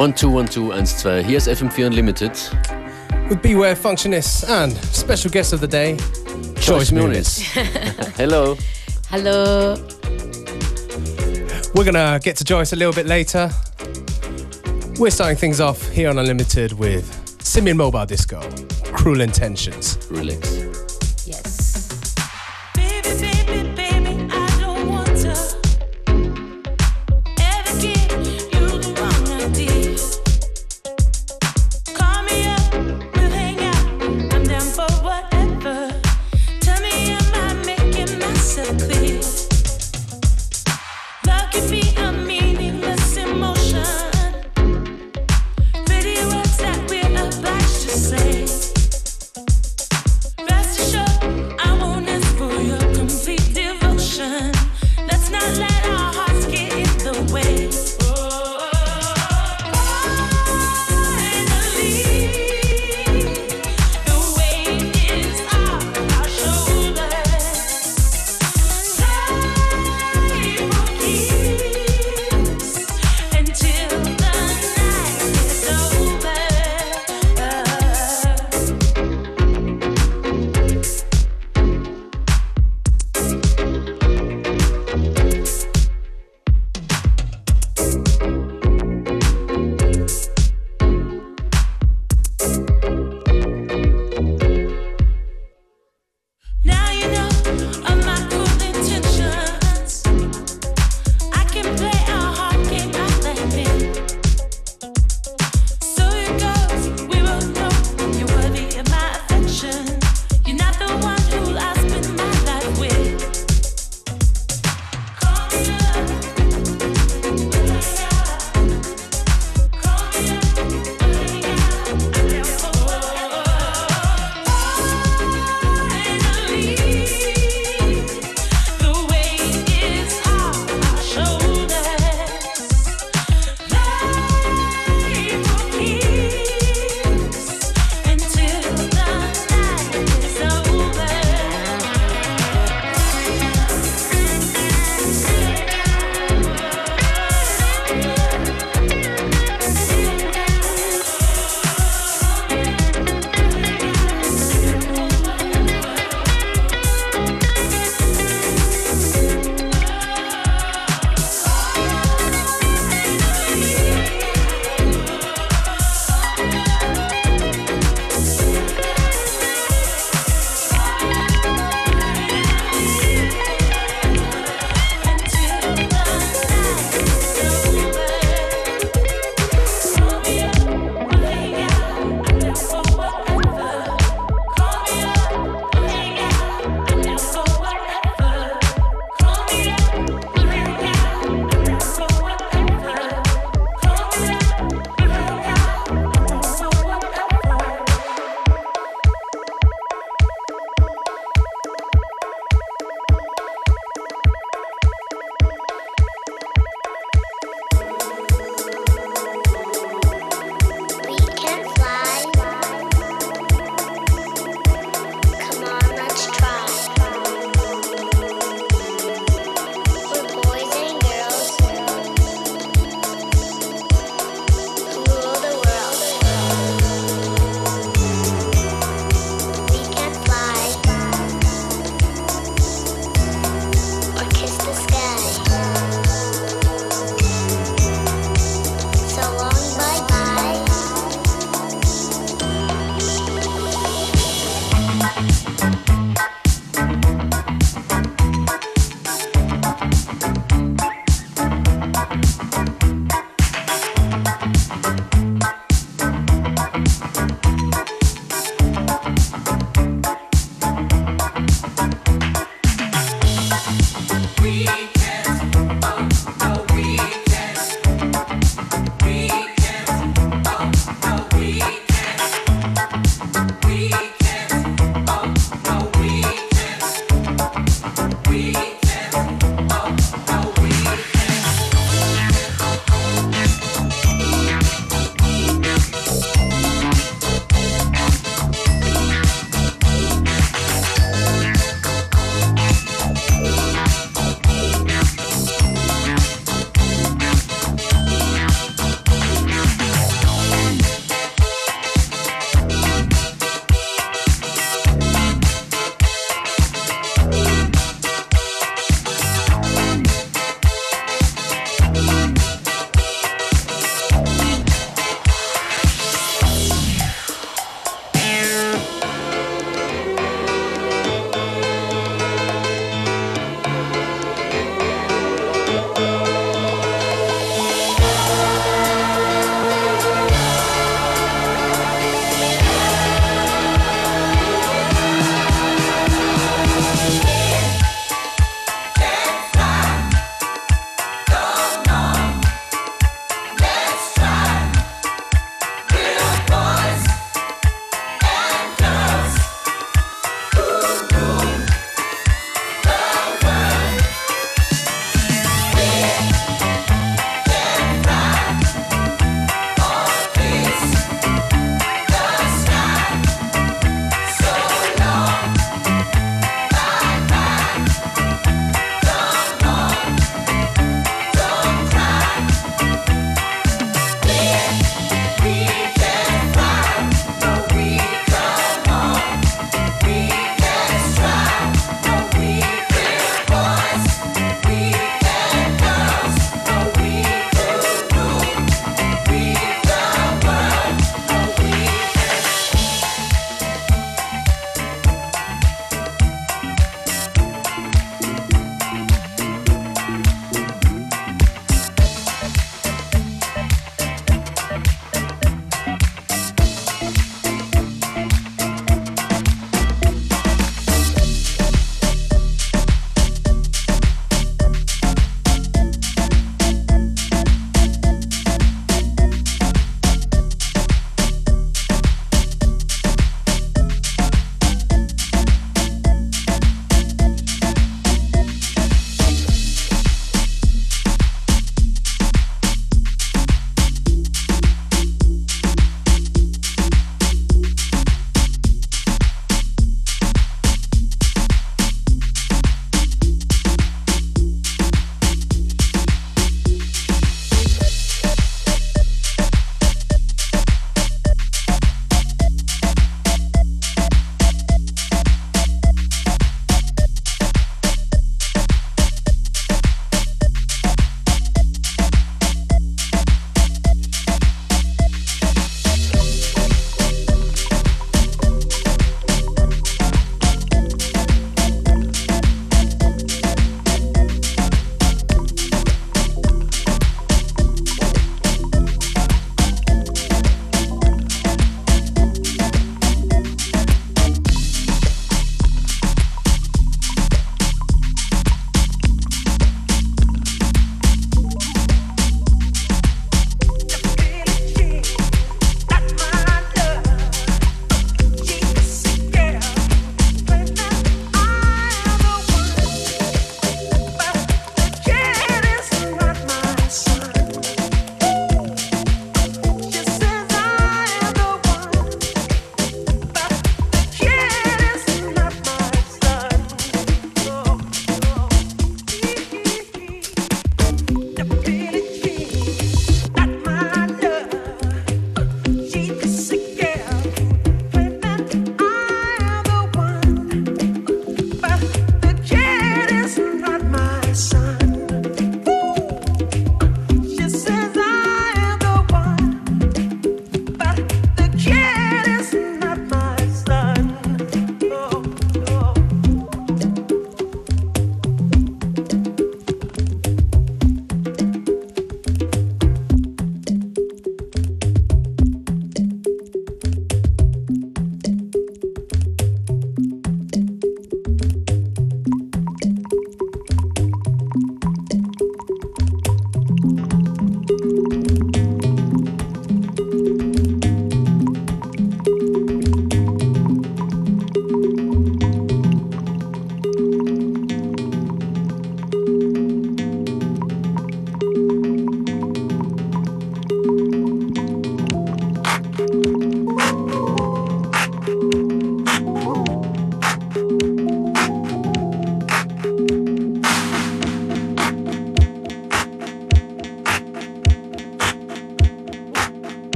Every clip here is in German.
One, two, one, two, eins, zwei. Hier ist FM4 Unlimited. With Beware Functionists and special guest of the day, Joyce Muniz. Hello. Hello. We're gonna get to Joyce a little bit later. We're starting things off here on Unlimited with Simeon Mobile Disco, Cruel Intentions. Relax.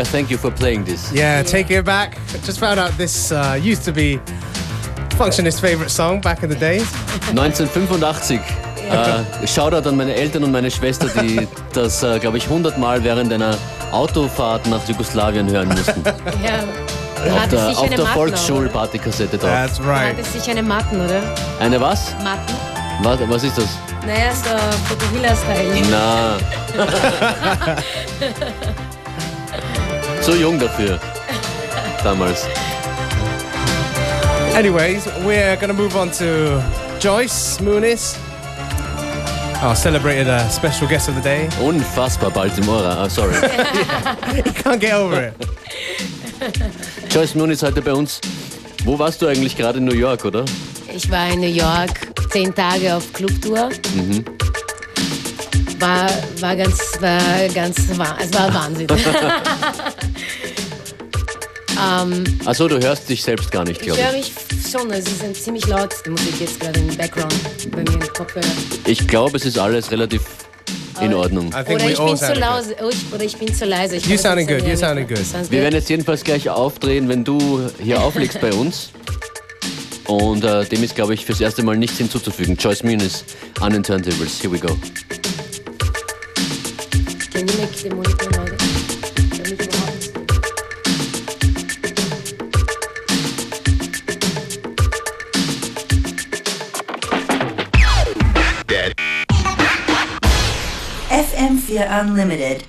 Beware, thank you for playing this. Yeah, take it back. Just found out this uh, used to be Functionist's favorite song back in the days. 1985. Äh, Shoutout an meine Eltern und meine Schwester, die das, äh, glaube ich, 100 Mal während einer Autofahrt nach Jugoslawien hören mussten. Ja. Auf der, auf der Volksschul-Partykassette drauf. That's right. hattest sicher eine Matten, oder? Eine was? Matten? was? Was ist das? Naja, so Fotohilla-Style. Na. Zu jung dafür. Damals. Anyways, we're gonna move on to Joyce Muniz, our celebrated uh, special guest of the day. Unfassbar Baltimora. Ah, sorry. Can't get over it. Joyce Moon ist heute bei uns. Wo warst du eigentlich gerade in New York, oder? Ich war in New York zehn Tage auf Clubtour. War, war ganz, war ganz, wa- es war Wahnsinn. Achso, du hörst dich selbst gar nicht, Ich glaube höre ich. mich schon, es ist ein ziemlich laut, die Musik jetzt gerade im Background bei mir im Kopfhörer. Ich glaube, es ist alles relativ in Ordnung. I think Oder ich all bin zu leise, oh, ich, oder ich bin zu leise. Ich You sounding good, you sounding good. Wir good? werden jetzt jedenfalls gleich aufdrehen, wenn du hier auflegst bei uns. Und äh, dem ist, glaube ich, fürs erste Mal nichts hinzuzufügen. Joyce Muniz, an den Turntables. Here we go. make the money for out. FM4 Unlimited.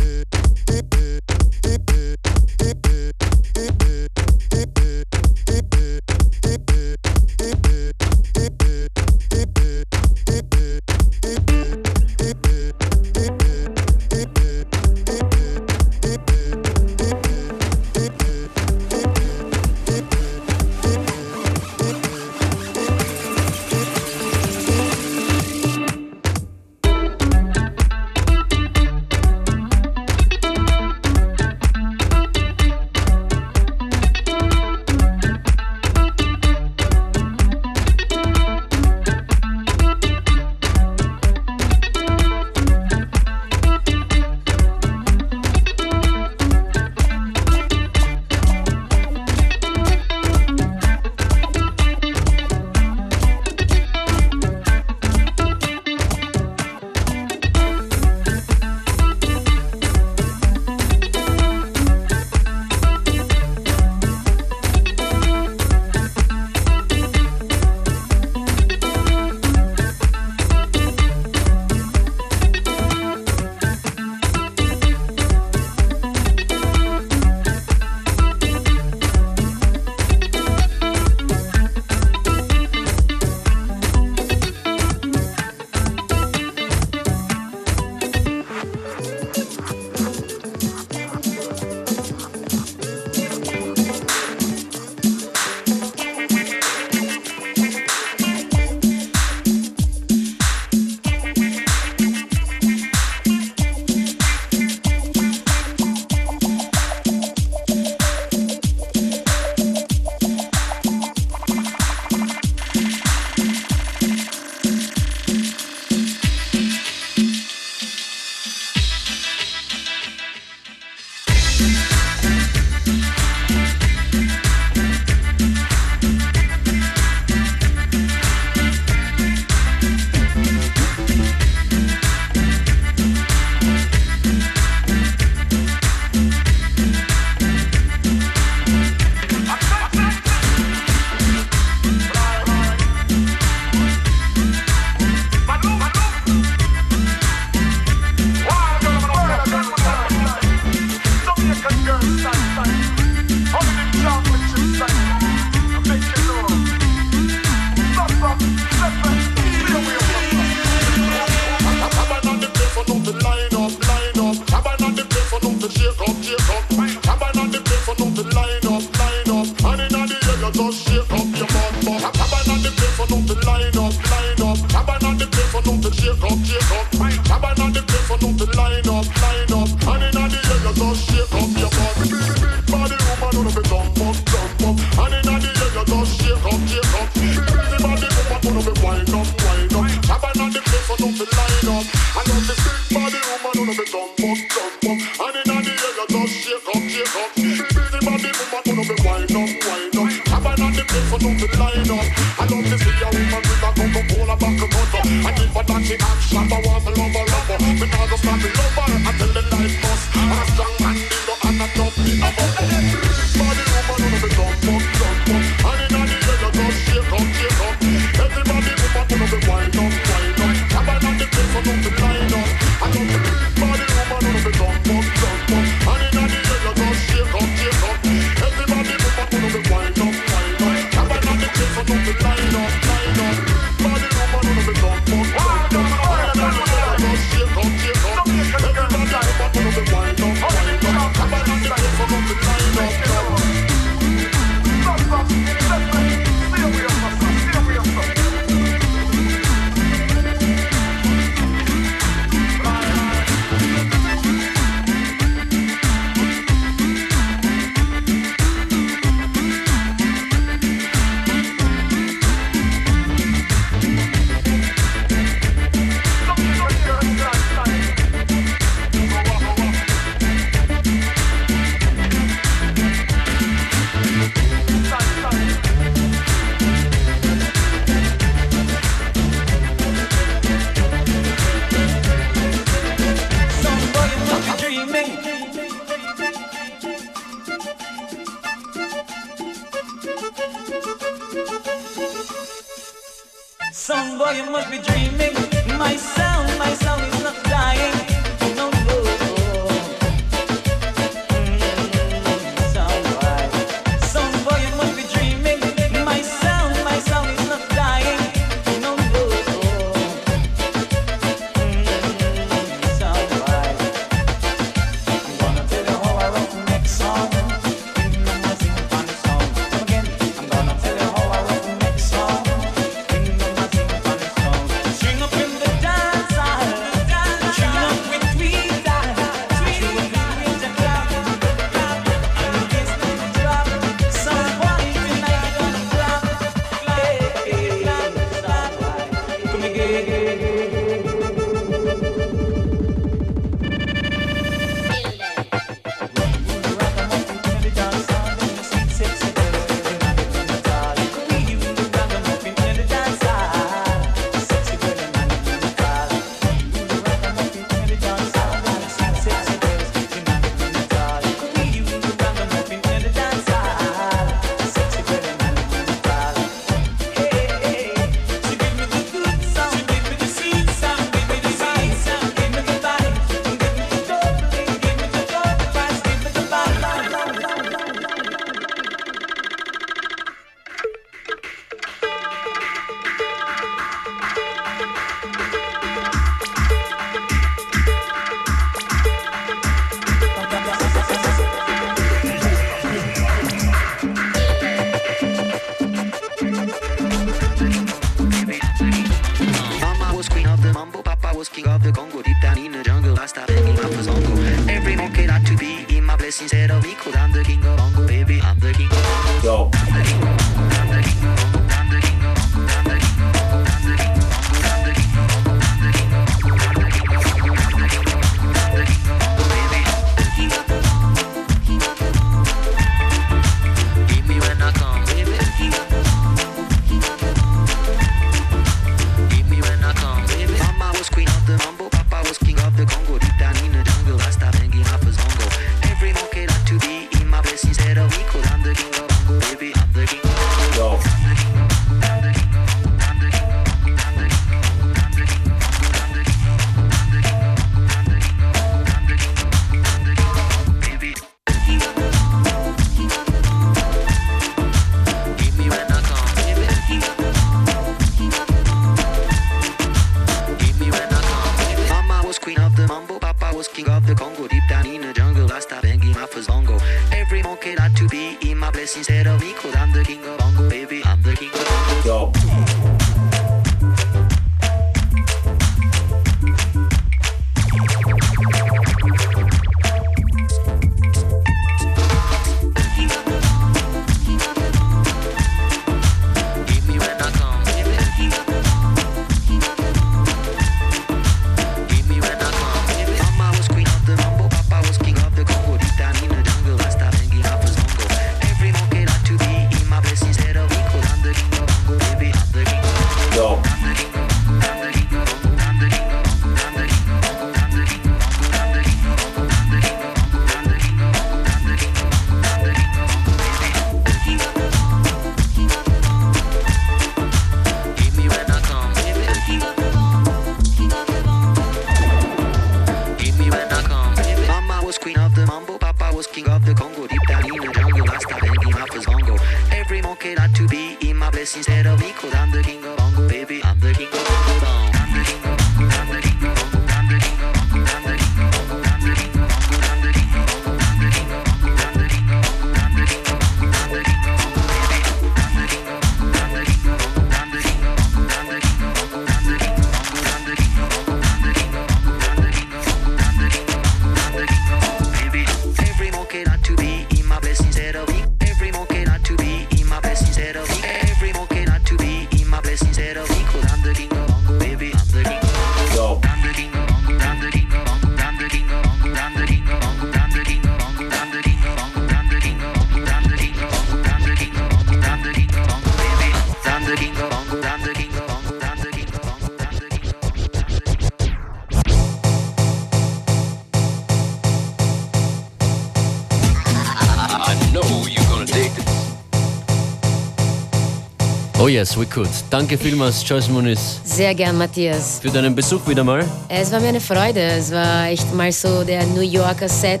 yes, we could. Danke vielmals, Joyce Muniz. Sehr gern, Matthias. Für deinen Besuch wieder mal. Es war mir eine Freude. Es war echt mal so der New Yorker Set.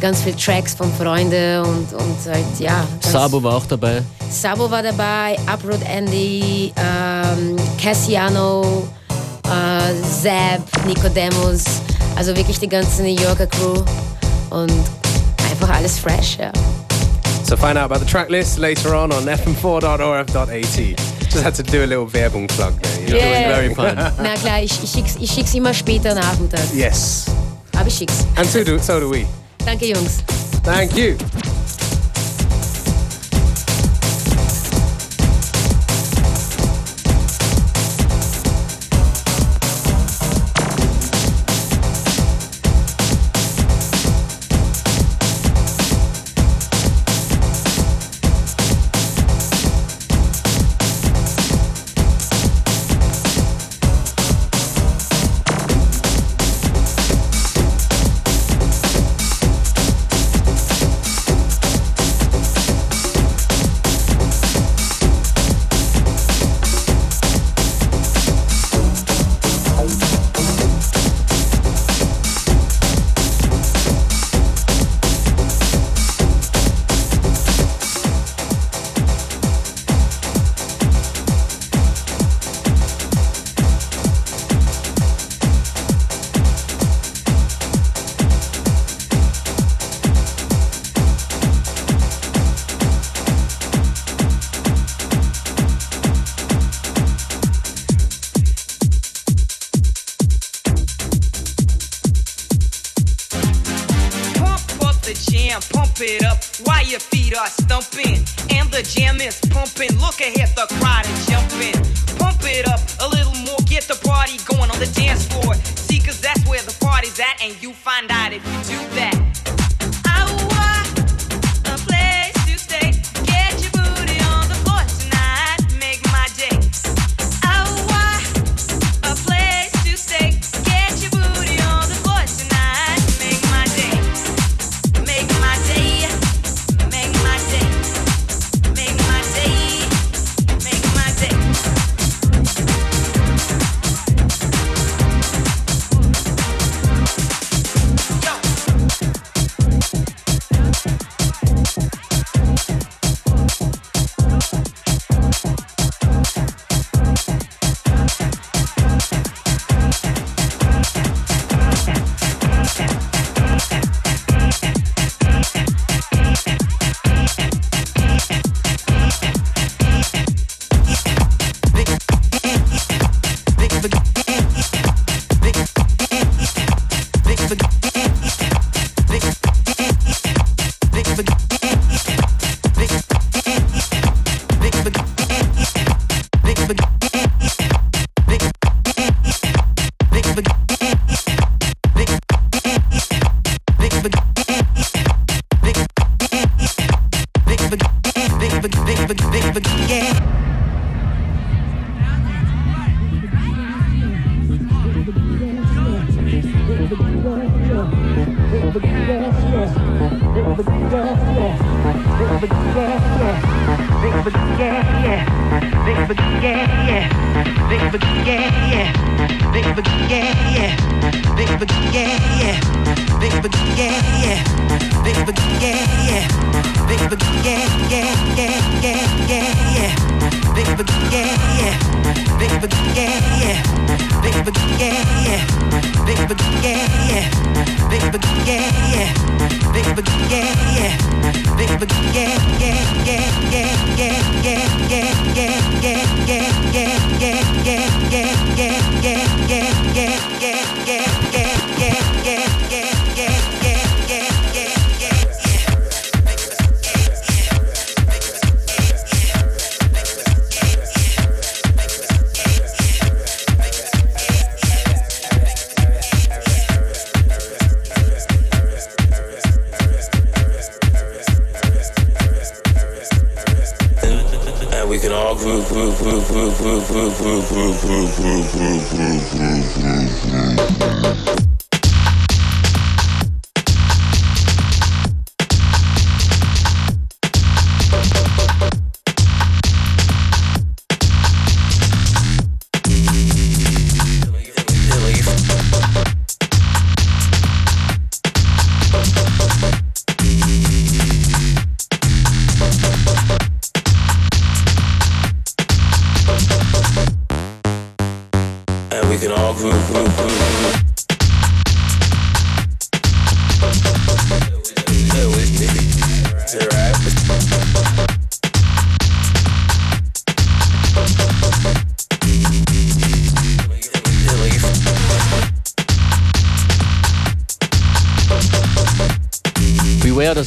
Ganz viele Tracks von Freunden und, und halt, ja. Sabo war auch dabei. Sabo war dabei, Uproot Andy, ähm, Cassiano, äh, Zab, Nicodemus. Also wirklich die ganze New Yorker Crew. Und einfach alles fresh, ja. So find out about the track list later on on fm4.orf.at. Just had to do a little Werbung plug there. You know? yeah. It was very fun. Na klar, ich, ich, schick's, ich schick's immer später nach, Yes. Aber ich schick's. And so do, so do we. Danke, Jungs. Thank you.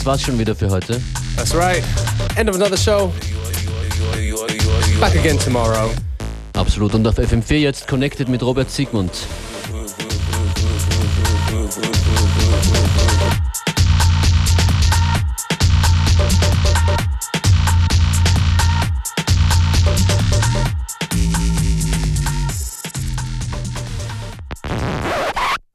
war's schon wieder für heute. That's right. End of another show. Back again tomorrow. Absolut. Und auf FM4 jetzt connected mit Robert Siegmund.